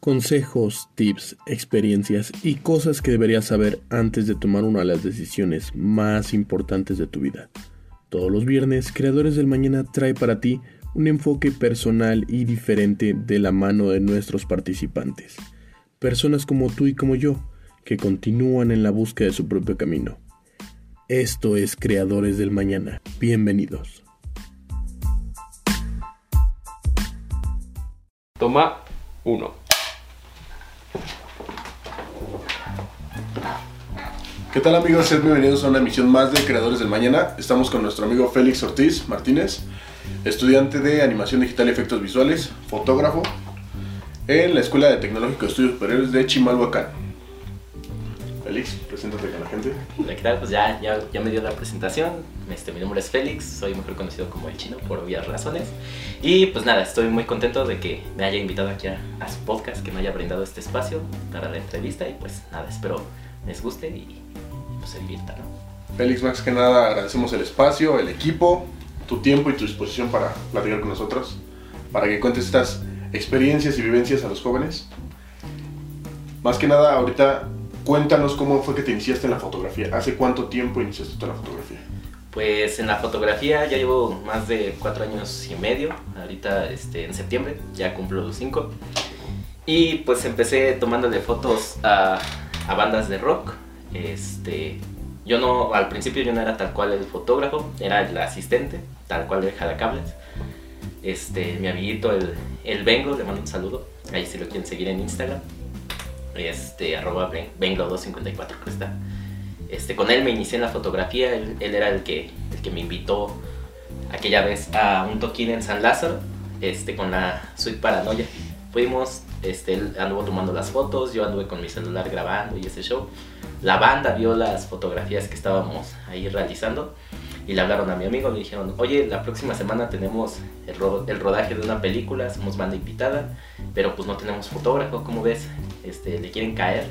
Consejos, tips, experiencias y cosas que deberías saber antes de tomar una de las decisiones más importantes de tu vida. Todos los viernes, Creadores del Mañana trae para ti un enfoque personal y diferente de la mano de nuestros participantes. Personas como tú y como yo, que continúan en la búsqueda de su propio camino. Esto es Creadores del Mañana. Bienvenidos. Toma 1. ¿Qué tal amigos? Sean bienvenidos a una emisión más de Creadores del Mañana. Estamos con nuestro amigo Félix Ortiz Martínez, estudiante de animación digital y efectos visuales, fotógrafo, en la Escuela de Tecnológico de Estudios Superiores de Chimalhuacán. Félix, preséntate con la gente. Hola, ¿qué tal? Pues ya, ya, ya me dio la presentación. Este, mi nombre es Félix, soy mejor conocido como el chino por obvias razones. Y pues nada, estoy muy contento de que me haya invitado aquí a, a su podcast, que me haya brindado este espacio para la entrevista. Y pues nada, espero les guste y pues se diviertan. ¿no? Félix, más que nada agradecemos el espacio, el equipo, tu tiempo y tu disposición para platicar con nosotros, para que cuentes estas experiencias y vivencias a los jóvenes. Más que nada, ahorita cuéntanos cómo fue que te iniciaste en la fotografía. ¿Hace cuánto tiempo iniciaste tú en la fotografía? Pues en la fotografía ya llevo más de cuatro años y medio. Ahorita este, en septiembre ya cumplo los cinco. Y pues empecé tomándole fotos a, a bandas de rock. Este, yo no, al principio yo no era tal cual el fotógrafo, era el asistente, tal cual el jalacables. Este, mi amiguito, el, el Bengo, le mando un saludo. Ahí si lo quieren seguir en Instagram. Este, arroba Benglo254 creo que está. Este, con él me inicié en la fotografía, él, él era el que, el que me invitó aquella vez a un toquín en San Lázaro, este, con la suite Paranoia. Fuimos, este, él anduvo tomando las fotos, yo anduve con mi celular grabando y ese show. La banda vio las fotografías que estábamos ahí realizando y le hablaron a mi amigo, le dijeron, oye, la próxima semana tenemos el, ro el rodaje de una película, somos banda invitada, pero pues no tenemos fotógrafo, ¿cómo ves? Este, ¿Le quieren caer?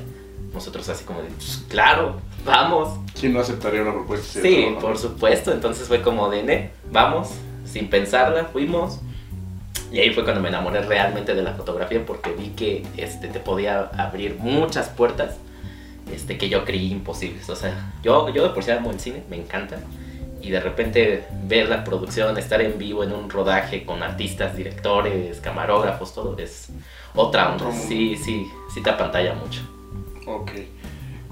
Nosotros así como de, pues, claro, vamos. ¿Quién no aceptaría una propuesta? Sí, por supuesto. Entonces fue como de, "Ne, vamos, sin pensarla, fuimos. Y ahí fue cuando me enamoré realmente de la fotografía porque vi que este, te podía abrir muchas puertas este, que yo creí imposibles. O sea, yo, yo de por sí amo el cine, me encanta. Y de repente ver la producción, estar en vivo en un rodaje con artistas, directores, camarógrafos, todo es otra onda. Sí, sí, sí te apantalla mucho. Ok.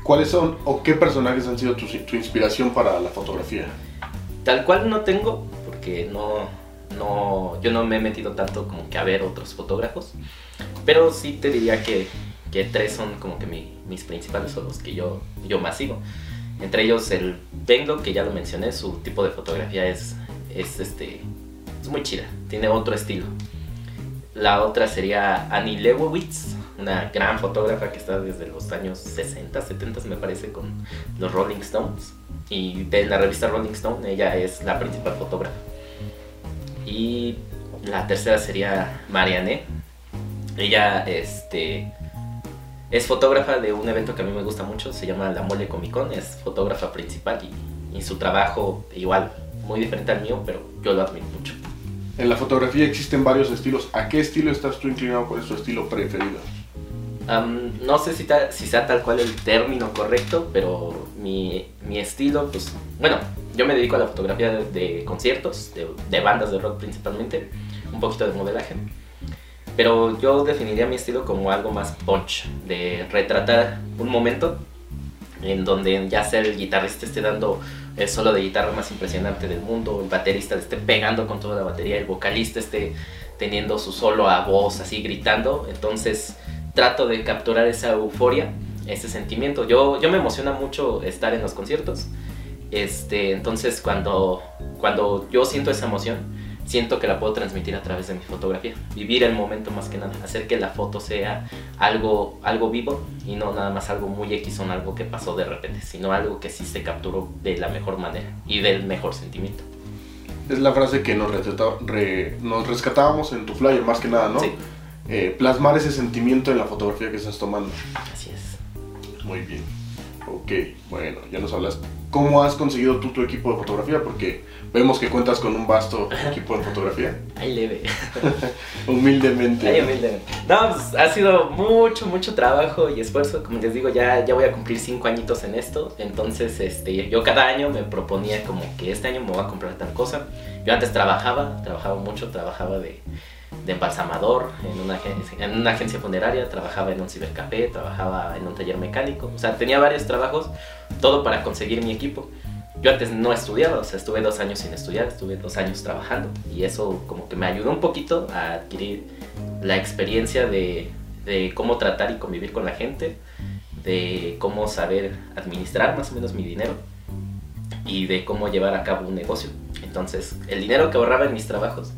¿Cuáles son o qué personajes han sido tu, tu inspiración para la fotografía? Tal cual no tengo, porque no, no, yo no me he metido tanto como que a ver otros fotógrafos, pero sí te diría que, que tres son como que mi- mis principales o los que yo, yo más sigo. Entre ellos el Benglo, que ya lo mencioné, su tipo de fotografía es, es, este, es muy chida, tiene otro estilo. La otra sería Annie Leibovitz, una gran fotógrafa que está desde los años 60, 70 me parece con los Rolling Stones. Y de la revista Rolling Stone ella es la principal fotógrafa. Y la tercera sería Marianne. Ella este, es fotógrafa de un evento que a mí me gusta mucho, se llama La Mole Comic Con, es fotógrafa principal y, y su trabajo igual, muy diferente al mío, pero yo lo admiro mucho. En la fotografía existen varios estilos. ¿A qué estilo estás tú inclinado? ¿Cuál es tu estilo preferido? No sé si, ta- si sea tal cual el término correcto, pero mi, mi estilo, pues, bueno, yo me dedico a la fotografía de, de conciertos, de, de bandas de rock principalmente, un poquito de modelaje, pero yo definiría mi estilo como algo más punch, de retratar un momento en donde ya sea el guitarrista esté dando el solo de guitarra más impresionante del mundo, el baterista esté pegando con toda la batería, el vocalista esté teniendo su solo a voz así gritando, entonces trato de capturar esa euforia, ese sentimiento. Yo, yo me emociona mucho estar en los conciertos, este, entonces cuando, cuando yo siento esa emoción, siento que la puedo transmitir a través de mi fotografía, vivir el momento más que nada, hacer que la foto sea algo, algo vivo y no nada más algo muy X o algo que pasó de repente, sino algo que sí se capturó de la mejor manera y del mejor sentimiento. Es la frase que nos, re- nos rescatábamos en tu flyer, más que nada, ¿no? Sí. Eh, plasmar ese sentimiento en la fotografía que estás tomando. Así es. Muy bien. Ok, bueno, ya nos hablas. ¿Cómo has conseguido tú tu equipo de fotografía? Porque vemos que cuentas con un vasto equipo de fotografía. Ahí leve. Humildemente. ¿no? humildemente. No, pues ha sido mucho, mucho trabajo y esfuerzo. Como les digo, ya, ya voy a cumplir cinco añitos en esto. Entonces, este, yo cada año me proponía como que este año me voy a comprar tal cosa. Yo antes trabajaba, trabajaba mucho, trabajaba de, de embalsamador en una, agencia, en una agencia funeraria, trabajaba en un cibercafé, trabajaba en un taller mecánico. O sea, tenía varios trabajos, todo para conseguir mi equipo. Yo antes no estudiaba, o sea, estuve dos años sin estudiar, estuve dos años trabajando y eso como que me ayudó un poquito a adquirir la experiencia de, de cómo tratar y convivir con la gente, de cómo saber administrar más o menos mi dinero y de cómo llevar a cabo un negocio. Entonces, el dinero que ahorraba en mis trabajos,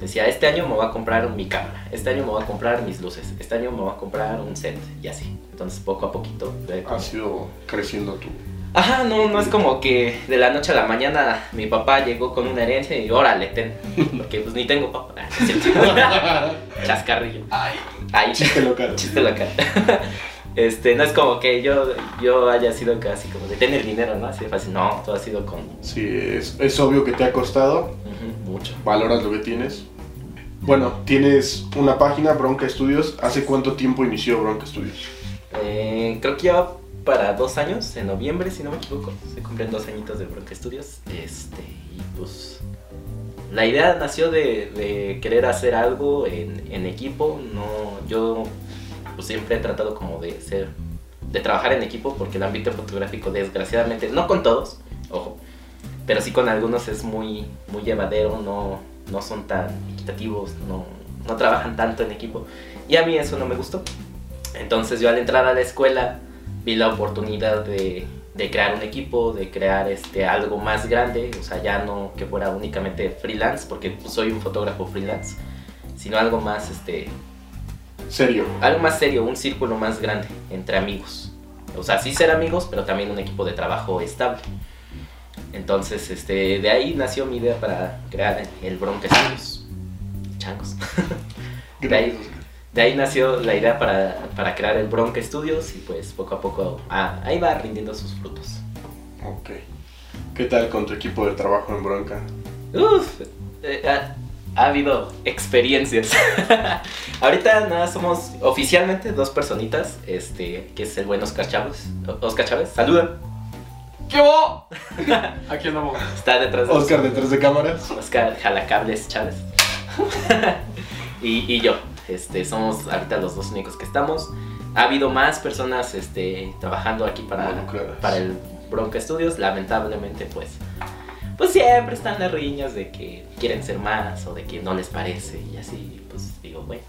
decía, este año me voy a comprar mi cámara, este año me voy a comprar mis luces, este año me voy a comprar un set y así. Entonces, poco a poquito. Ha sido creciendo tu Ajá, no, no es como que de la noche a la mañana mi papá llegó con una herencia y órale, ten. Porque pues ni tengo papá. Chascarrillo. Ay, Ay, chiste local. Chiste local. Este, no es como que yo, yo haya sido casi como de tener dinero, ¿no? Así de fácil. No, todo ha sido con. Sí, es, es obvio que te ha costado. mucho. Valoras lo que tienes. Bueno, tienes una página, Bronca Studios. ¿Hace cuánto tiempo inició Bronca Studios? Eh, creo que ya para dos años, en noviembre, si no me equivoco. Se cumplen dos añitos de Bronca Studios. Este, y pues. La idea nació de, de querer hacer algo en, equipo. No, yo pues, siempre he tratado como de ser. de trabajar en equipo porque el ámbito fotográfico, desgraciadamente, no con todos, ojo, pero sí con algunos es muy, muy llevadero, no, no son tan equitativos, no, no trabajan tanto en equipo. Y a mí eso no me gustó. Entonces yo al entrar a la escuela vi la oportunidad de, de, crear un equipo, de crear este, algo más grande, o sea, ya no que fuera únicamente freelance, porque soy un fotógrafo freelance, sino algo más, este... Serio. Algo más serio, un círculo más grande entre amigos. O sea, sí ser amigos, pero también un equipo de trabajo estable. Entonces, este, de ahí nació mi idea para crear el Bronca. Changos. de ahí, de ahí nació la idea para, para, crear el Bronca Studios y pues poco a poco ah, ahí va rindiendo sus frutos. Ok. ¿Qué tal con tu equipo de trabajo en Bronca? Uf, eh, ha, ha, habido experiencias. Ahorita nada, somos oficialmente dos personitas, este, que es el buen Oscar Chávez. Oscar Chávez, saluda. ¿Qué Aquí andamos. Está detrás de Oscar detrás de cámaras. Oscar Jalacables Chávez. y, y yo. Este, somos ahorita los dos únicos que estamos. Ha habido más personas este, trabajando aquí para, para el Bronca Studios. Lamentablemente, pues, pues siempre están las riñas de que quieren ser más o de que no les parece. Y así, pues digo, bueno,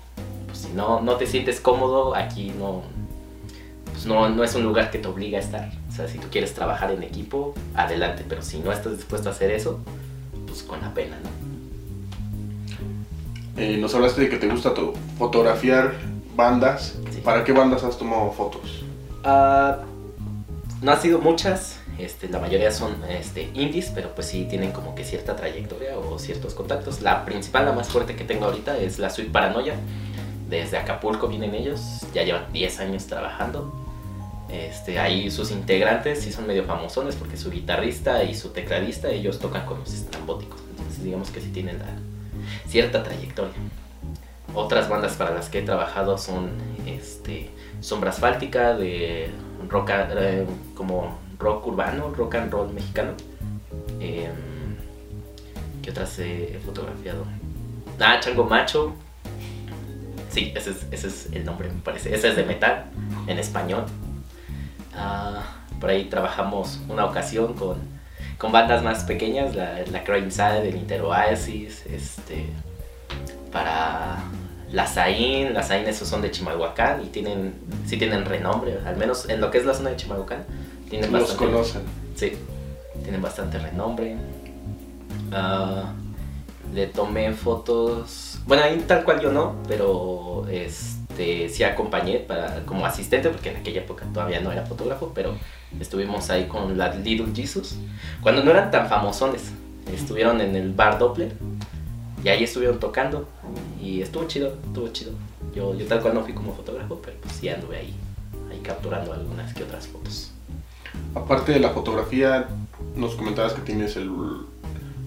pues si no, no te sientes cómodo, aquí no, pues no, no es un lugar que te obliga a estar. O sea, si tú quieres trabajar en equipo, adelante. Pero si no estás dispuesto a hacer eso, pues con la pena, ¿no? Eh, nos hablaste de que te gusta fotografiar bandas. Sí. ¿Para qué bandas has tomado fotos? Uh, no han sido muchas, este, la mayoría son este, indies, pero pues sí tienen como que cierta trayectoria o ciertos contactos. La principal, la más fuerte que tengo ahorita es la Suite Paranoia. Desde Acapulco vienen ellos, ya llevan 10 años trabajando. Este, ahí sus integrantes sí son medio famosones porque su guitarrista y su tecladista ellos tocan con los estrambóticos. Entonces digamos que sí tienen la, cierta trayectoria. Otras bandas para las que he trabajado son este, Sombra Asfáltica, de rock, eh, como rock urbano, rock and roll mexicano. Eh, ¿Qué otras he fotografiado? Ah, Chango Macho. Sí, ese es, es el nombre, me parece. Ese es de metal, en español. Ah, por ahí trabajamos una ocasión con con bandas más pequeñas, la, la Crime Side, el Inter Oasis, este, para la Zain, las Zain esos son de Chimalhuacán y tienen, sí tienen renombre, al menos en lo que es la zona de Chimalhuacán. Tienen Los bastante, conocen. Sí, tienen bastante renombre. Uh, le tomé fotos, bueno, ahí tal cual yo no, pero este, sí acompañé para, como asistente, porque en aquella época todavía no era fotógrafo, pero estuvimos ahí con la Little Jesus, cuando no eran tan famosones, estuvieron en el bar Doppler y ahí estuvieron tocando y estuvo chido, estuvo chido. Yo, yo tal cual no fui como fotógrafo, pero pues sí anduve ahí, ahí capturando algunas que otras fotos. Aparte de la fotografía, nos comentabas que tienes el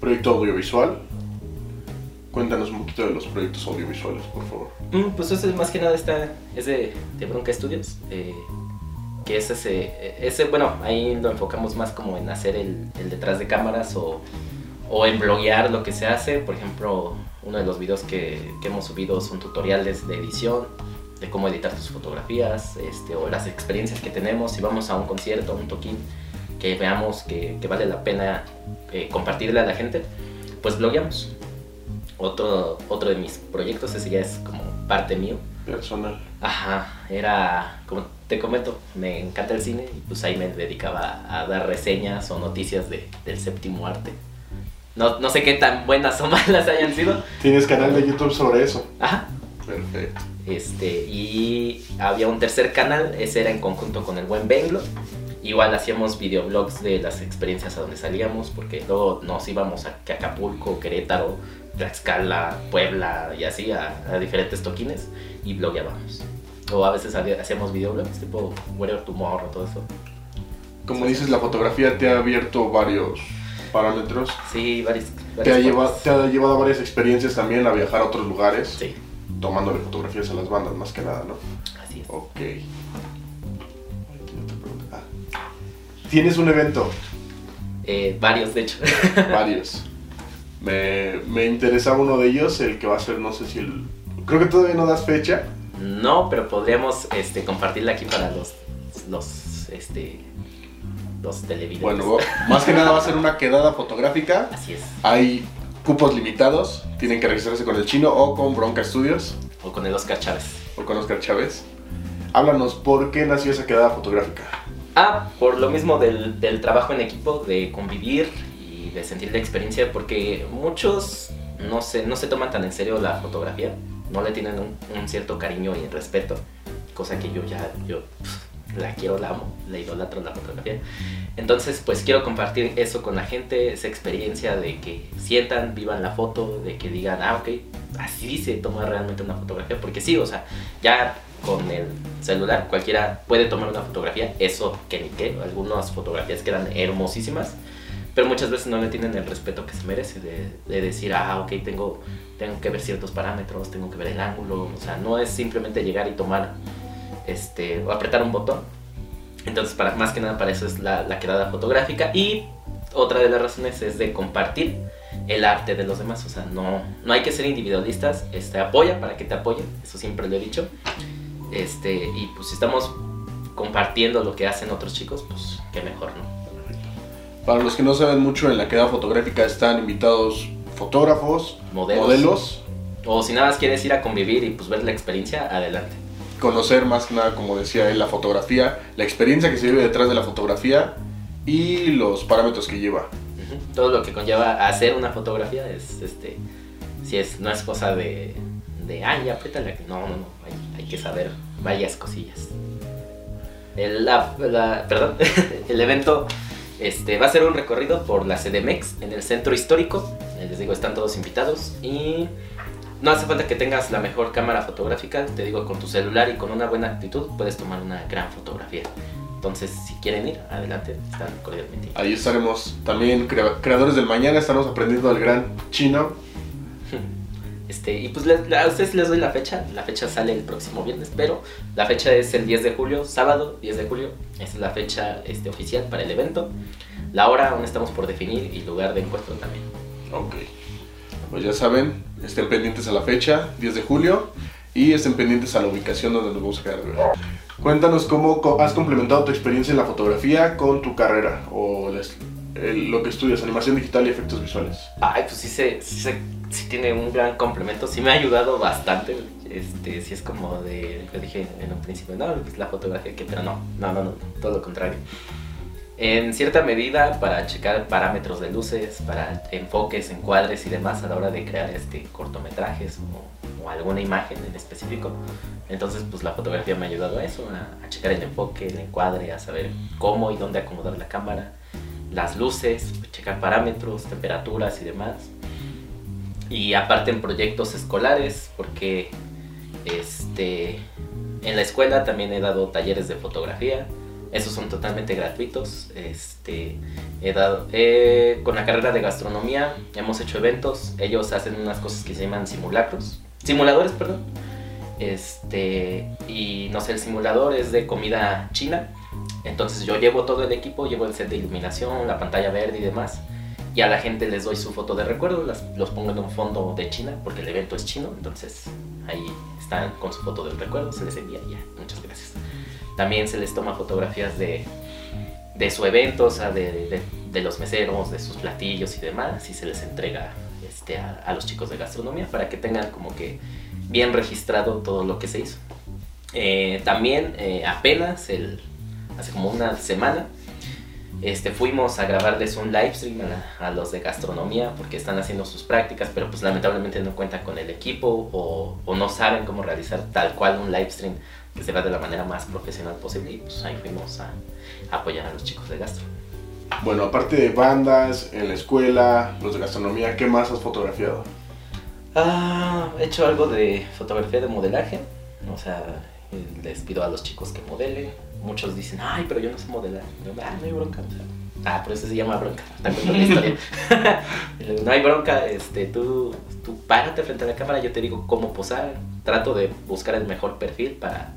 proyecto audiovisual. Cuéntanos un poquito de los proyectos audiovisuales, por favor. Mm, Pues eso es más que nada está, es de, de Bronca Studios, eh, que es ese, ese, bueno, ahí lo enfocamos más como en hacer el, el detrás de cámaras o, o en bloguear lo que se hace. Por ejemplo, uno de los videos que, que hemos subido son tutoriales de edición, de cómo editar tus fotografías, este, o las experiencias que tenemos. Si vamos a un concierto, un toquín, que veamos que, que vale la pena eh, compartirle a la gente, pues blogueamos. Otro, otro de mis proyectos, ese ya es como parte mío. Personal. Ajá, era, como te comento, me encanta el cine y pues ahí me dedicaba a dar reseñas o noticias de, del séptimo arte. No, no sé qué tan buenas o malas hayan sido. ¿Tienes canal de YouTube sobre eso? Ajá. Perfecto. Este, y había un tercer canal, ese era en conjunto con el buen Benglo. Igual hacíamos videoblogs de las experiencias a donde salíamos, porque luego nos íbamos a Acapulco, Querétaro, Tlaxcala, Puebla y así a, a diferentes toquines y blogueábamos. O a veces hacíamos videoblogs tipo Whatever Tomorrow, todo eso. Como dices, la fotografía te ha abierto varios parámetros. Sí, varios. Te varios ha, llevado, te ha llevado a varias experiencias también a viajar a otros lugares, Sí, tomándole fotografías a las bandas más que nada, ¿no? así es. Ok. Ah. Tienes un evento, Eh, varios, de hecho. varios. Me, me interesaba uno de ellos, el que va a ser, no sé si el... Creo que todavía no das fecha. No, pero podríamos este, compartirla aquí para los, los, este, los televidentes. Bueno, más que nada va a ser una quedada fotográfica. Así es. Hay cupos limitados, tienen que registrarse con el chino o con Bronca Studios O con el Oscar Chávez. o con Oscar Chávez. Háblanos, ¿por qué nació esa quedada fotográfica? Ah, por lo mismo del, del trabajo en equipo, de convivir de sentir la experiencia, porque muchos no se, no se toman tan en serio la fotografía, no le tienen un, un cierto cariño y respeto, cosa que yo ya, yo pf, la quiero, la amo, la idolatro la fotografía. Entonces, pues quiero compartir eso con la gente, esa experiencia de que sientan, vivan la foto, de que digan, ah, ok, así se toma realmente una fotografía, porque sí, o sea, ya con el celular cualquiera puede tomar una fotografía, eso que ni qué, algunas fotografías quedan hermosísimas, pero muchas veces no le tienen el respeto que se merece de, de decir, ah, ok, tengo, tengo que ver ciertos parámetros, tengo que ver el ángulo, o sea, no es simplemente llegar y tomar, este, o apretar un botón. Entonces, para, más que nada para eso es la, la quedada fotográfica y otra de las razones es de compartir el arte de los demás, o sea, no, no hay que ser individualistas, este, apoya para que te apoyen, eso siempre lo he dicho, este, y pues si estamos compartiendo lo que hacen otros chicos, pues qué mejor, ¿no? Para los que no saben mucho, en la quedada fotográfica están invitados fotógrafos, Modelos. modelos, O si nada más quieres ir a convivir y pues ver la experiencia, adelante. conocer más que nada, como decía él, la fotografía, la experiencia que se vive detrás de la fotografía y los parámetros que lleva. Todo lo que conlleva hacer una fotografía es, este, si es, no es cosa de, de ay, apriétale. No, no, no, hay, hay que saber varias cosillas. El, la- la- perdón, el evento este, va a ser un recorrido por la CDMX en el centro histórico. Eh, Les digo, están todos invitados y no hace falta que tengas la mejor cámara fotográfica. Te digo, con tu celular y con una buena actitud puedes tomar una gran fotografía. Entonces, si quieren ir, adelante, están cordialmente. Ahí estaremos también, crea- creadores del mañana, estaremos aprendiendo del gran chino. Este, y pues les- a ustedes les doy la fecha. La fecha sale el próximo viernes, pero la fecha es el 10 de julio, sábado 10 de julio. Esa es la fecha este, oficial para el evento. La hora aún estamos por definir y lugar de encuentro también. Ok. Pues ya saben, estén pendientes a la fecha, 10 de julio, y estén pendientes a la ubicación donde nos vamos a quedar. Cuéntanos cómo has complementado tu experiencia en la fotografía con tu carrera o el- lo que estudias, animación digital y efectos visuales. Ay, pues sí, se, sí, se- sí tiene un gran complemento. Sí me ha ayudado bastante. Este, sí es como de. Yo dije en un principio, no, pues la fotografía, que, pero no, no, no, no, todo lo contrario. En cierta medida, para checar parámetros de luces, para enfoques, encuadres y demás a la hora de crear este, cortometrajes o, o alguna imagen en específico. Entonces, pues la fotografía me ha ayudado a eso, a, a checar el enfoque, el encuadre, a saber cómo y dónde acomodar la cámara, las luces, checar parámetros, temperaturas y demás. Y aparte en proyectos escolares, porque este, en la escuela también he dado talleres de fotografía. Esos son totalmente gratuitos. Este, he dado, con la carrera de gastronomía hemos hecho eventos. Ellos hacen unas cosas que se llaman simulacros. Simuladores, perdón. Este, y no sé, el simulador es de comida china. Entonces yo llevo todo el equipo, llevo el set de iluminación, la pantalla verde y demás. Y a la gente les doy su foto de recuerdo, las, los pongo en un fondo de China, porque el evento es chino. Entonces ahí están con su foto del recuerdo, se les envía ya. Muchas gracias. También se les toma fotografías de, de su evento, o sea, de, de- de los meseros, de sus platillos y demás, y se les entrega este, a, a los chicos de gastronomía para que tengan como que bien registrado todo lo que se hizo. Eh, también eh, apenas, el, hace como una semana, este, fuimos a grabarles un live stream a, a los de gastronomía porque están haciendo sus prácticas, pero pues lamentablemente no cuentan con el equipo o, o no saben cómo realizar tal cual un live stream que se va de la manera más profesional posible y pues ahí fuimos a, a apoyar a los chicos de gastro. Bueno, aparte de bandas, en la escuela, los de gastronomía, ¿qué más has fotografiado? Ah, he hecho algo de fotografía de modelaje. O sea, les pido a los chicos que modelen. Muchos dicen, ay, pero yo no sé modelar. Yo, ah, no hay bronca. o sea, ah, por eso se llama bronca. Está contando la historia. No hay bronca, este, tú, tú párate frente a la cámara, yo te digo cómo posar. Trato de buscar el mejor perfil para,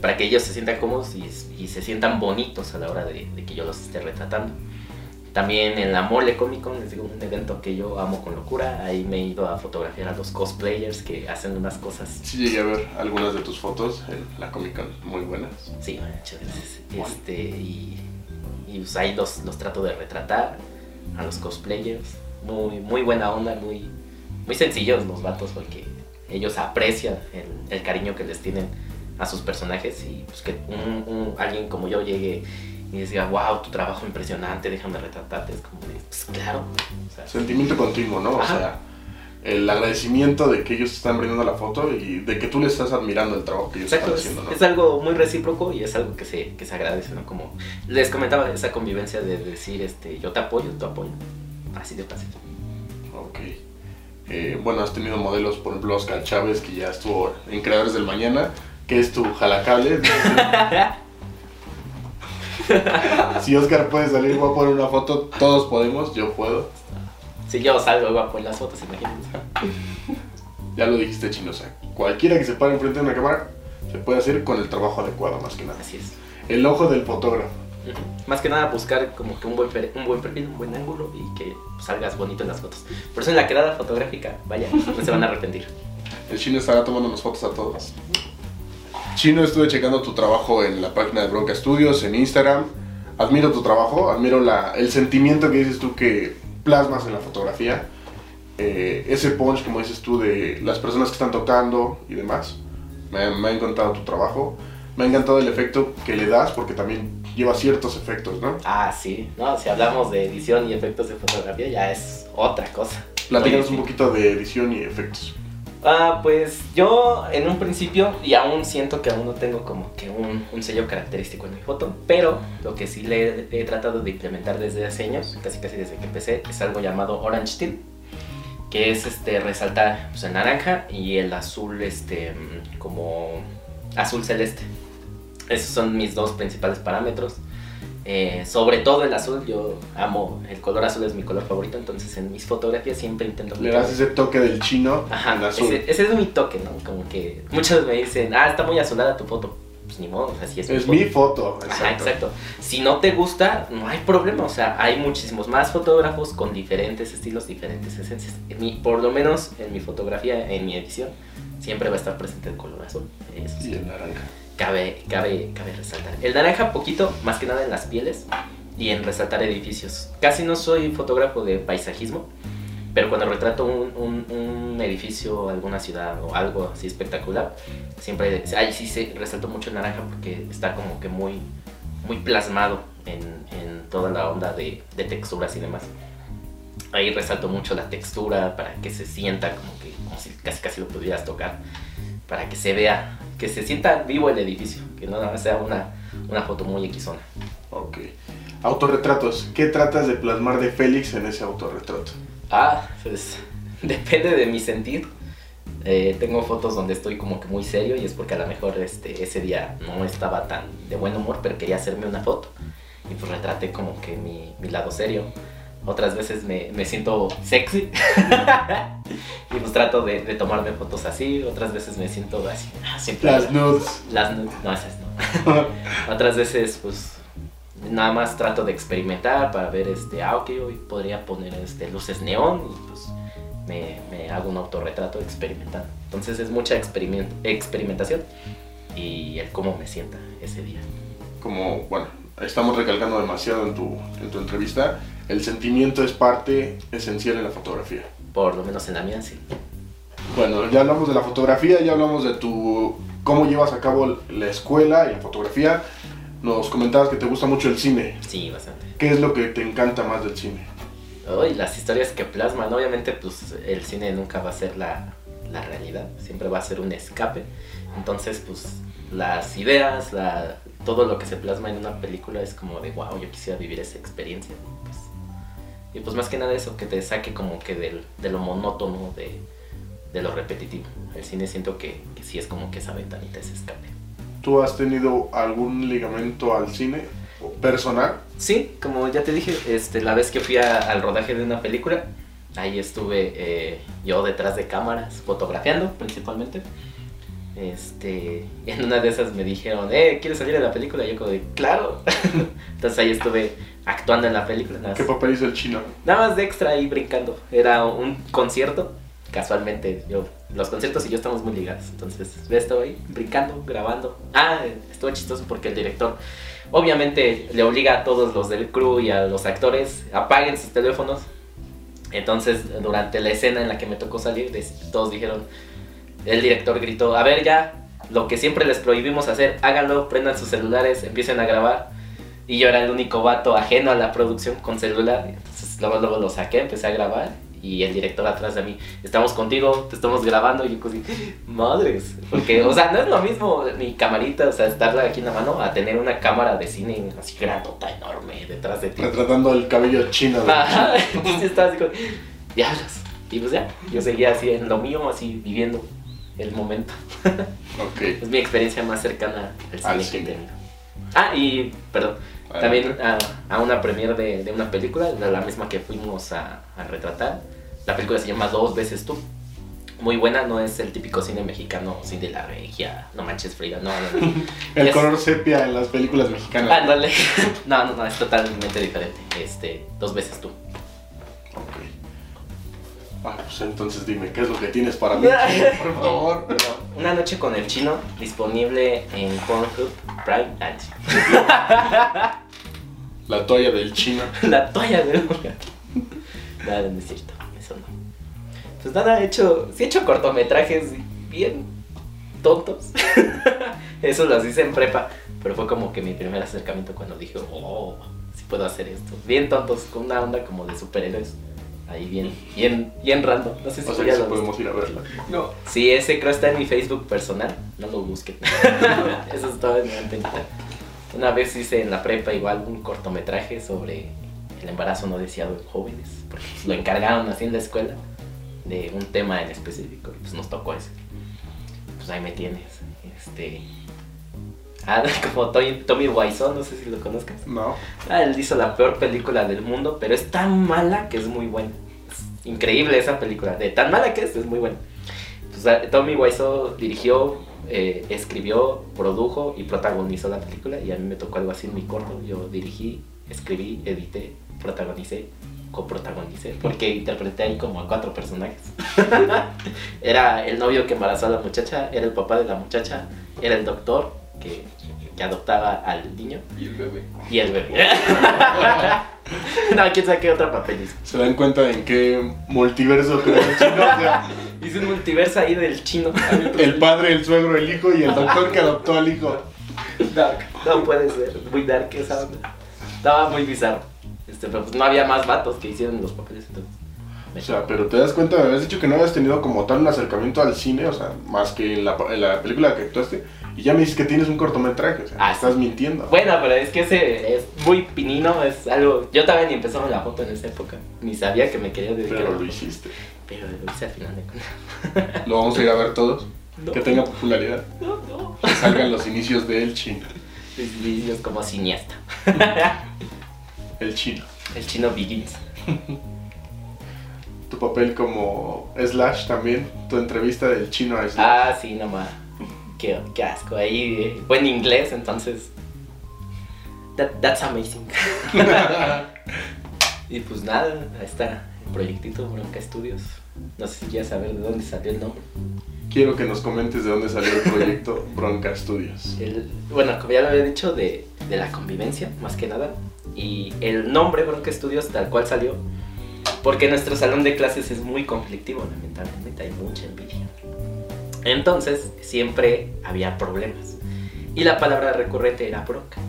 para que ellos se sientan cómodos y, y se sientan bonitos a la hora de, de que yo los esté retratando. También en la Mole Comic Con, les digo, un evento que yo amo con locura. Ahí me he ido a fotografiar a los cosplayers que hacen unas cosas. Sí llegué a ver algunas de tus fotos en la Comic Con, muy buenas. Sí, muchas gracias. Este, y, y pues ahí los, los trato de retratar a los cosplayers. Muy, muy buena onda, muy, muy sencillos los vatos porque ellos aprecian el, el cariño que les tienen a sus personajes y pues que un, un- alguien como yo llegue y diga, wow, tu trabajo impresionante, déjame retratarte. Es como de, pues claro. o sea, Sentimiento continuo, ¿no? O sea, el agradecimiento de que ellos están brindando la foto y de que tú le estás admirando el trabajo que ellos Exacto, están es, haciendo, ¿no? es algo muy recíproco y es algo que se, que se agradece, ¿no? Como les comentaba, esa convivencia de decir, este, yo te apoyo, tú apoyo. Así de fácil. Ok. Eh, bueno, has tenido modelos, por ejemplo, Oscar Chávez, que ya estuvo en Creadores del Mañana, que es tu jalacable. si Oscar puede salir guapo en una foto, todos podemos, yo puedo. Si yo salgo guapo en las fotos, imagínense. Ya lo dijiste, chino, o sea, cualquiera que se pare enfrente de una cámara se puede hacer con el trabajo adecuado, más que nada. Así es. El ojo del fotógrafo. Más que nada buscar como que un buen, un buen perfil, un buen ángulo y que salgas bonito en las fotos. Por eso en la quedada fotográfica, vaya, no se van a arrepentir. El chino estará tomándonos fotos a todos. Chino, estuve checando tu trabajo en la página de Bronca Studios, en Instagram. Admiro tu trabajo, admiro la, el sentimiento que dices tú que plasmas en la fotografía. Eh, ese punch, como dices tú, de las personas que están tocando y demás. Me, ha- me ha encantado tu trabajo. Me ha encantado el efecto que le das porque también lleva ciertos efectos, ¿no? Ah, sí. No, si hablamos de edición y efectos de fotografía, ya es otra cosa. Platícanos un poquito de edición y efectos. Ah, pues yo en un principio, y aún siento que aún no tengo como que un, un sello característico en mi foto, pero lo que sí le he tratado de implementar desde hace años, casi casi desde que empecé, es algo llamado Orange Tint, que es este resaltar pues, el naranja y el azul este como azul celeste. Esos son mis dos principales parámetros. Eh, sobre todo el azul, yo amo, el color azul es mi color favorito, entonces en mis fotografías siempre intento Le das ese toque del chino Ajá, en azul. Ese, ese es mi toque, ¿no? Como que muchos me dicen, ah, está muy azulada tu foto. Pues ni modo, así es, Es mi mi foto. foto, Ajá, exacto. Si no te gusta, no hay problema. O sea, hay muchísimos más fotógrafos con diferentes estilos, diferentes esencias. En mi- por lo menos en mi fotografía, en mi edición, siempre va a estar presente el color azul. Eso sí, Y el naranja. Cabe, cabe, cabe resaltar. El naranja poquito, más que nada en las pieles y en resaltar edificios. Casi no soy fotógrafo de paisajismo, pero cuando retrato un, un- un edificio, alguna ciudad o algo así espectacular, siempre ahí sí se resalto mucho el naranja porque está como que muy, muy plasmado en, en toda la onda de, de texturas y demás. Ahí resalto mucho la textura para que se sienta como que como si casi casi lo pudieras tocar, para que se vea, que se sienta vivo el edificio, que no nada más sea una, una foto muy equisona. Ok. Autorretratos. ¿Qué tratas de plasmar de Félix en ese autorretrato? Ah, pues depende de mi sentir. Eh, tengo fotos donde estoy como que muy serio y es porque a lo mejor este, ese día no estaba tan de buen humor, pero quería hacerme una foto. Y pues retraté como que mi, mi lado serio. Otras veces me, me siento sexy y pues trato de, de tomarme fotos así. Otras veces me siento así. ah, siempre Las nudes. las nu- no, esas no. Otras veces, pues, nada más trato de experimentar para ver, este, ah, ok, hoy podría poner este, luces neón y pues me, me hago un autorretrato experimentando. Entonces es mucha experiment- experimentación y el cómo me sienta ese día. Como, bueno, estamos recalcando demasiado en tu, en tu entrevista, el sentimiento es parte esencial en la fotografía. Por lo menos en la mía, sí. Bueno, ya hablamos de la fotografía, ya hablamos de tu cómo llevas a cabo la escuela y la fotografía. Nos comentabas que te gusta mucho el cine. Sí, bastante. ¿Qué es lo que te encanta más del cine? Ay, las historias que plasman, obviamente pues el cine nunca va a ser la, la realidad, siempre va a ser un escape. Entonces pues las ideas, la, todo lo que se plasma en una película es como de wow, yo quisiera vivir esa experiencia. Y pues más que nada eso, que te saque como que del, de lo monótono, de, de lo repetitivo. El cine siento que, que sí es como que esa ventanita, ese escape. ¿Tú has tenido algún ligamento al cine personal? Sí, como ya te dije, este, la vez que fui a- al rodaje de una película, ahí estuve eh, yo detrás de cámaras, fotografiando principalmente. Este, en una de esas me dijeron, eh, ¿quieres salir de la película? Y yo como de, claro. Entonces ahí estuve actuando en la película. Nada más, ¿Qué papel hizo el chino? nada más de extra ahí brincando. Era un concierto. Casualmente, yo, los conciertos y yo estamos muy ligados. Entonces, estaba ahí brincando, grabando. Ah, estuvo chistoso porque el director obviamente le obliga a todos los del crew y a los actores apaguen sus teléfonos. Entonces, durante la escena en la que me tocó salir, todos dijeron, el director gritó, a ver ya, lo que siempre les prohibimos hacer, háganlo, prendan sus celulares, empiecen a grabar. Y yo era el único vato ajeno a la producción con celular. Entonces luego, luego lo saqué, empecé a grabar. Y el director atrás de mí, estamos contigo, te estamos grabando. Y yo cosí, madres. Porque, o sea, no es lo mismo mi camarita, o sea, estarla aquí en la mano, a tener una cámara de cine así grandota, enorme, detrás de ti. Retratando el cabello chino. del Ajá, entonces estaba así con, diablos. Y pues ya, yo seguía así en lo mío, así viviendo el momento. chino. Ok. Es mi experiencia más cercana al cine Al que cine. he tenido. Ah, y, perdón, también a, a una premiere de, de una película, la misma que fuimos a, a retratar. La película se llama Dos veces tú. Muy buena, no es el típico cine mexicano, cine de la regia, no manches Frida, no, no, no. El Es- color sepia en las películas mexicanas. Ándale. No, no, no, es totalmente diferente. Este, dos veces tú. Ah, pues entonces dime, ¿qué es lo que tienes para mí, chino, por favor? Una noche con el chino, disponible en Pornhub Prime. Ah. La toalla del chino. La toalla de Olga. Nada, no es cierto, eso no. Pues nada, he hecho, sí he hecho cortometrajes bien tontos. Eso los hice en prepa, pero fue como que mi primer acercamiento cuando dije, oh, sí puedo hacer esto. Bien tontos, con una onda como de superhéroes. Ahí bien, bien, bien random. No sé si O sea ya lo podemos ir a verla. No. Sí, ese creo está en mi Facebook personal. No lo busquen. Eso estaba en mi antenita. Una vez hice en la prepa igual un cortometraje sobre el embarazo no deseado en jóvenes. Porque pues, lo encargaron así en la escuela de un tema en específico. Y pues nos tocó ese. Pues ahí me tienes. Este. Ah, como Tommy, Tommy Wiseau, no sé si lo conozcas. No. Ah, él hizo la peor película del mundo, pero es tan mala que es muy buena. Es increíble esa película. De tan mala que es, es muy buena. Pues, Tommy Wiseau dirigió, eh, escribió, produjo y protagonizó la película. Y a mí me tocó algo así en mi corto. Yo dirigí, escribí, edité, protagonicé, coprotagonicé. Porque interpreté ahí como a cuatro personajes. era el novio que embarazó a la muchacha, era el papá de la muchacha, era el doctor que, que adoptaba al niño. Y el bebé. Y el bebé. no, quién sabe qué otra papel hizo. ¿Se dan cuenta en qué multiverso creó el chino? O sea, Hizo un multiverso ahí del chino. el padre, el suegro, el hijo y el doctor que adoptó al hijo. Dark. No puede ser. Muy dark esa onda. Estaba muy bizarro. Este, pero pues no había más vatos que hicieron los papeles entonces. O sea, pero te das cuenta, me habías dicho que no habías tenido como tal un acercamiento al cine, o sea, más que en la, en la película que actuaste, y ya me dices que tienes un cortometraje, o sea, Ah, estás mintiendo. Bueno, pero es que ese es muy pinino, es algo... Yo también ni empezaba la foto en esa época. Ni sabía que me quería dedicar. Pero lo hiciste. Pero lo hice al final de cuentas. Lo vamos a ir a ver todos. No. Que tenga popularidad. No, no. Que salgan los inicios del chino. Mis inicios como cineasta. El chino. El chino Begins. Tu papel como Slash también. Tu entrevista del chino a Slash. Ah, sí, nomás. Qué, qué asco. Ahí eh, fue en inglés, entonces. That, that's amazing. y pues nada, ahí está el proyectito Bronca Studios. No sé si quieres saber de dónde salió el nombre. Quiero que nos comentes de dónde salió el proyecto Bronca Studios. El- bueno, como ya lo había dicho, de, de la convivencia, más que nada. Y el nombre Bronca Studios tal cual salió. Porque nuestro salón de clases es muy conflictivo, lamentablemente, hay mucha envidia. Entonces, siempre había problemas. Y la palabra recurrente era bronca.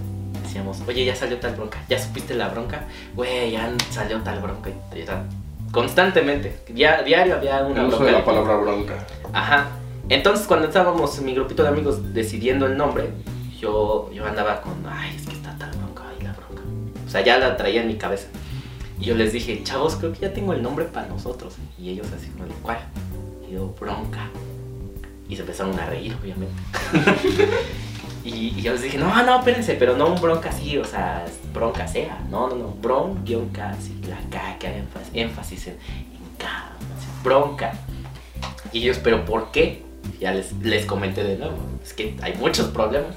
Decíamos, oye, ya salió tal bronca, ya supiste la bronca, güey, ya salió tal bronca. Y era constantemente, dia- diario había una El uso bronca. de la palabra bronca. Ajá. Entonces, cuando estábamos mi grupito de amigos decidiendo el nombre, yo, yo andaba con, ay, es que está tal bronca, ay, la bronca. O sea, ya la traía en mi cabeza. Y yo les dije, chavos, creo que ya tengo el nombre para nosotros. Y ellos así como, ¿cuál? Y yo, bronca. Y se empezaron a reír, obviamente. y, yo les dije, no, no, espérense, pero no un bronca así, o sea, bronca sea. No, no, no, bron, guion K, así, la K que hay énfasis, en, en bronca. Y ellos, ¿pero por qué? Ya les, les comenté de nuevo. Es que hay muchos problemas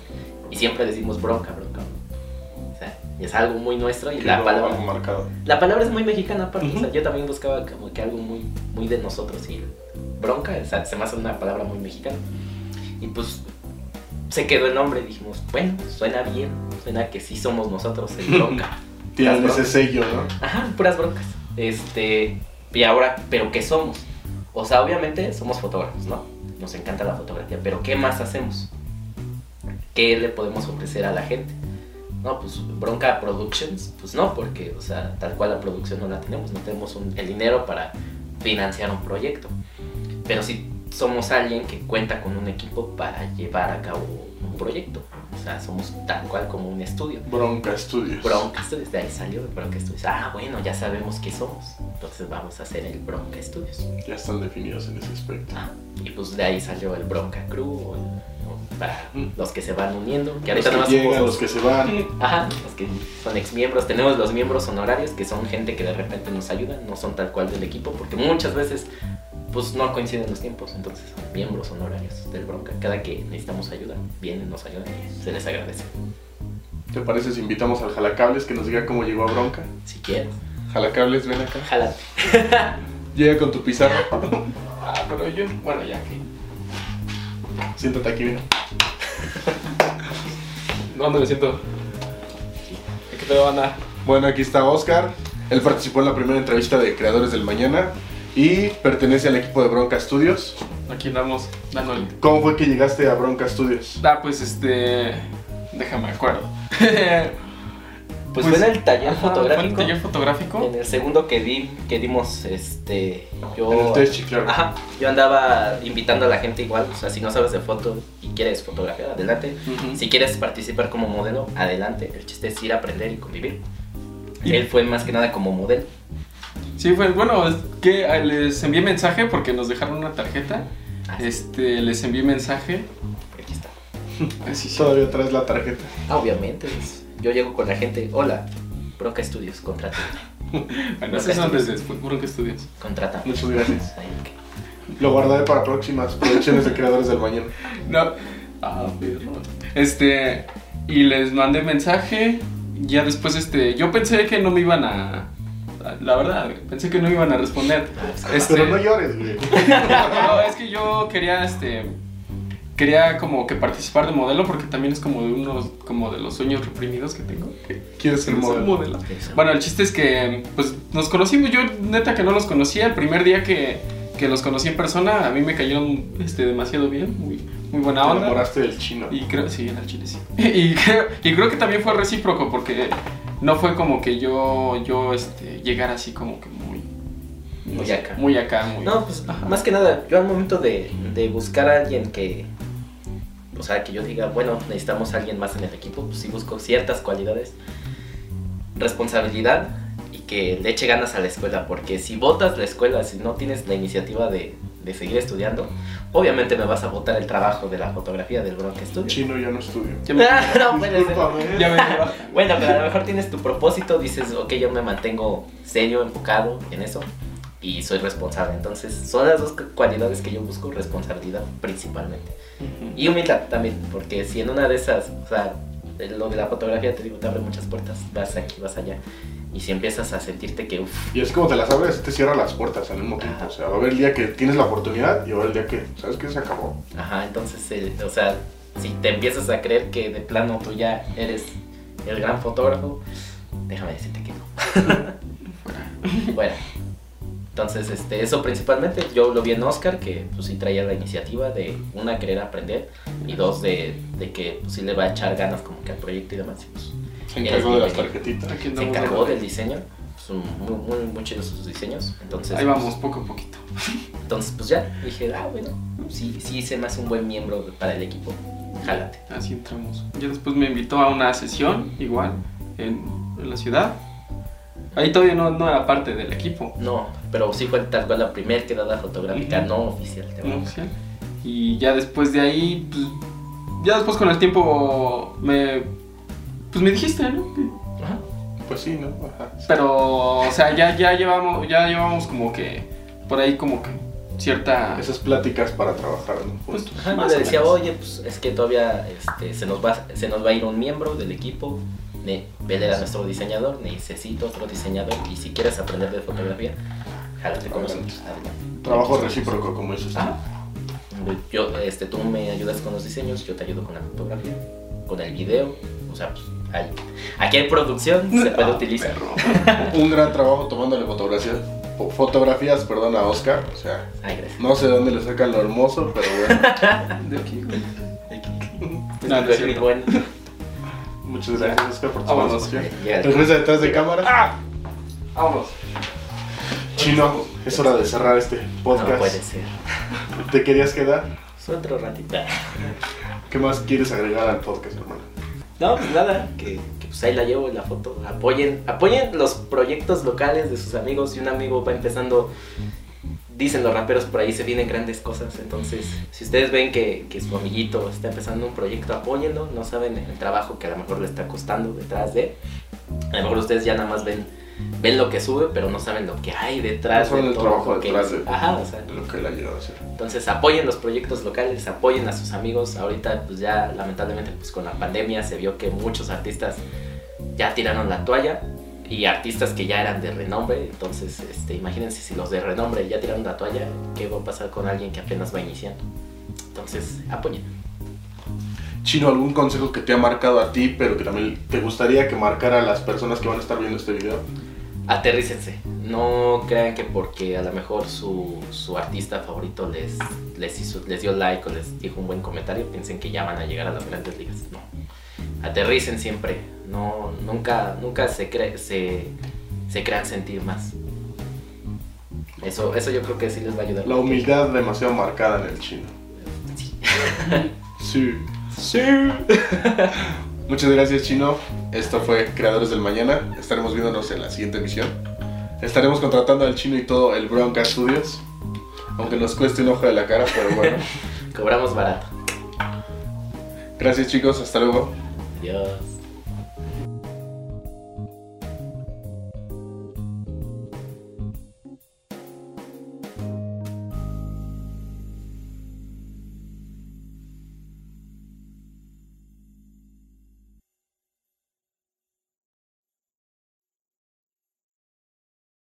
y siempre decimos bronca, bronca. Es algo muy nuestro y la palabra, marcado. la palabra es muy mexicana aparte. o sea, Ujú. yo también buscaba como que algo muy, muy de nosotros y bronca o sea, se me hace una palabra muy mexicana. Y pues se quedó el nombre. Dijimos, bueno, suena bien, suena que sí somos nosotros el bronca. Tienen ese sello, ¿no? Ajá, puras broncas. Este, y ahora, ¿pero qué somos? O sea, obviamente somos fotógrafos, ¿no? Nos encanta la fotografía, pero ¿qué más hacemos? ¿Qué le podemos ofrecer a la gente? No, pues Bronca Productions, pues no, porque, o sea, tal cual la producción no la tenemos, no tenemos el dinero para financiar un proyecto. Pero sí somos alguien que cuenta con un equipo para llevar a cabo un proyecto. O sea, somos tal cual como un estudio. Bronca Studios. Bronca Studios, de ahí salió el Bronca Studios. Ah, bueno, ya sabemos qué somos. Entonces vamos a hacer el Bronca Studios. Ya están definidos en ese aspecto. Ah, y pues de ahí salió el Bronca Crew, para Mm. los que se van uniendo. Que Los ahorita que nomás llegan, los que se van. Ajá, los que son ex miembros. Tenemos los miembros honorarios, que son gente que de repente nos ayuda, no son tal cual del equipo, porque muchas veces pues no coinciden los tiempos, entonces son miembros honorarios del Bronca. Cada que necesitamos ayuda, vienen, nos ayudan y se les agradece. ¿Te parece si invitamos al Jalacables que nos diga cómo llegó a Bronca? Si quieres, Jalacables, ven acá. jala. Llega con tu pizarra. Ah, pero yo, bueno, ya que. Siéntate aquí, mira. ¿Dónde me siento? ¿Qué te van a.? Bueno, aquí está Oscar. Él participó en la primera entrevista de Creadores del Mañana y pertenece al equipo de Bronca Studios. Aquí andamos dándole. ¿Cómo fue que llegaste a Bronca Studios? Ah, pues este. Déjame acuerdo. Pues, Pues, fue en el taller Ajá, fotográfico. ¿Fue el taller fotográfico? En el segundo que di, que dimos, este, yo... En el test chiclero. Ajá, yo andaba invitando a la gente igual, o sea, si no sabes de foto y quieres fotografiar, adelante. Ujú. Si quieres participar como modelo, adelante. El chiste es ir a aprender y convivir. Y- Él fue más que nada como modelo. Sí, fue bueno, es que eh, les envié mensaje porque nos dejaron una tarjeta. Ah, sí, Este, les envié mensaje. aquí está. Ah, sí, sí. Todavía traes la tarjeta. Ah, obviamente, pues, yo llego con la gente, hola, Bronca Studios, contrata, Bueno, esos son desde después, Bronca Estudios. contrata. Muchas gracias. Lo guardaré para próximas producciones de Creadores del Mañana. No. Ah, perro. Este, y les mandé mensaje. Ya después, este, yo pensé que no me iban a. La verdad, pensé que no iban a responder. Este, Pero no llores, güey. no, es que yo quería, este, quería como que participar de modelo porque también es como de unos, como de los sueños reprimidos que tengo. que ¿Quieres ser quiero ser modelo? Bueno, el chiste es que, pues, nos conocimos. Yo, neta, que no los conocía. El primer día que, que los conocí en persona, a mí me cayeron, este, demasiado bien. Muy, muy buena Te onda. enamoraste del chino. Y creo, sí, era el chile, sí. Y creo, y creo que también fue recíproco porque no fue como que yo, yo este, llegara así como que muy... no Muy sé, acá. Muy acá, muy... No, pues Ajá. más que nada, yo al momento de, de buscar a alguien que, o sea, que yo diga, bueno, necesitamos a alguien más en el equipo, pues sí busco ciertas cualidades, responsabilidad y que le eche ganas a la escuela, porque si votas la escuela, si no tienes la iniciativa de, de seguir estudiando, obviamente me vas a votar el trabajo de la fotografía del bronca estudio. Chino ya no estudio. Ya me, no puede ser. Ya me lleva. Bueno, pero a lo mejor tienes tu propósito, dices, ok, yo me mantengo serio, enfocado en eso y soy responsable. Entonces, son las dos cualidades que yo busco, responsabilidad principalmente. Y humildad también, porque si en una de esas, o sea, lo de la fotografía, te digo, te abre muchas puertas, vas aquí, vas allá. Y si empiezas a sentirte que, uff, Y es como te las abres, te cierra las puertas al mismo tiempo. Ajá. O sea, va a haber el día que tienes la oportunidad y va a haber el día que, ¿sabes qué? Se acabó. ajá, entonces, el- o sea, si te empiezas a creer que de plano tú ya eres el gran fotógrafo, déjame decirte que no. bueno, entonces, este, eso principalmente, yo lo vi en Oscar, que pues sí traía la iniciativa de, una, querer aprender, y dos, de, de que pues, sí le va a echar ganas como que al proyecto y demás. y, pues, Se encargó de las tarjetitas. Aquí se encargó del diseño, son muy, muy, muy chidos sus diseños, entonces... Ahí vamos, poco a poquito. Entonces, pues ya, dije, ah, bueno, sí, sí se me hace un buen miembro para el equipo, jálate. Así entramos. Ya después me invitó a una sesión, igual, en, en la ciudad. Ahí todavía no, no era parte del equipo. No, pero sí fue tal cual la primera quedada fotográfica Ujú. no oficial. no oficial. Y ya después de ahí, pues, ya después con el tiempo me, pues me dijiste, ¿no? Ajá. Pues sí, ¿no? Ajá. Pero, o sea, ya, ya llevamos, ya llevamos como que, por ahí como que cierta... Esas pláticas para trabajar, ¿no? Pues. Ajá, yo le decía, menos. oye, pues es que todavía este, se, nos va, se nos va a ir un miembro del equipo. Ne, él era nuestro diseñador, necesito otro diseñador. Y si quieres aprender de fotografía, jálate con nosotros. Trabajo recíproco, como dices. Yo, este, tú me ayudas con los diseños, yo te ayudo con la fotografía, con el video. O sea, pues, aquí hay producción, se puede Ah, utilizar. perro. Un gran trabajo tomándole fotografías, fo- fotografías, perdón, a Oscar. O sea, Ay, no sé de dónde le sacan lo hermoso, pero bueno. De aquí, güey. Pues, No, no es muy cierto. bueno. Muchas gracias, Oscar, por tu participación. Regresa detrás de cámara. ¡Ah! Vámonos. Chino, es hora de cerrar este podcast. No puede ser. ¿Te querías quedar? Es otro ratito. ¿Qué más quieres agregar al podcast, hermano? No, pues nada, que, que, pues ahí la llevo en la foto. Apoyen, apoyen los proyectos locales de sus amigos. Si un amigo va empezando, dicen los raperos por ahí, se vienen grandes cosas. Entonces, si ustedes ven que, que su amiguito está empezando un proyecto, apóyenlo. No saben el trabajo que a lo mejor le está costando detrás de. A lo mejor ustedes ya nada más ven, ven lo que sube, pero no saben lo que hay detrás No saben de el todo trabajo detrás de- Ajá, o sea. Lo que le ha llegado a hacer. Entonces apoyen los proyectos locales, apoyen a sus amigos. Ahorita pues ya lamentablemente pues con la pandemia se vio que muchos artistas ya tiraron la toalla y artistas que ya eran de renombre. Entonces este, imagínense si los de renombre ya tiraron la toalla, ¿qué va a pasar con alguien que apenas va iniciando? Entonces apoyen. Chino, ¿algún consejo que te ha marcado a ti, pero que también te gustaría que marcara a las personas que van a estar viendo este video? Aterrícense. No crean que porque a lo mejor su, su artista favorito les, les, hizo, les dio like o les dijo un buen comentario, piensen que ya van a llegar a las grandes ligas. No. Aterricen siempre. No, nunca, nunca se, cre- se, se crean sentir más. Eso, eso yo creo que sí les va a ayudar. La humildad demasiado marcada en el chino. Sí. Sí. Sí. Muchas gracias, Chino. Esto fue Creadores del Mañana. Estaremos viéndonos en la siguiente emisión. Estaremos contratando al Chino y todo el Bronca Studios. Aunque nos cueste un ojo de la cara, pero bueno. Cobramos barato. Gracias, chicos. Hasta luego. Adiós.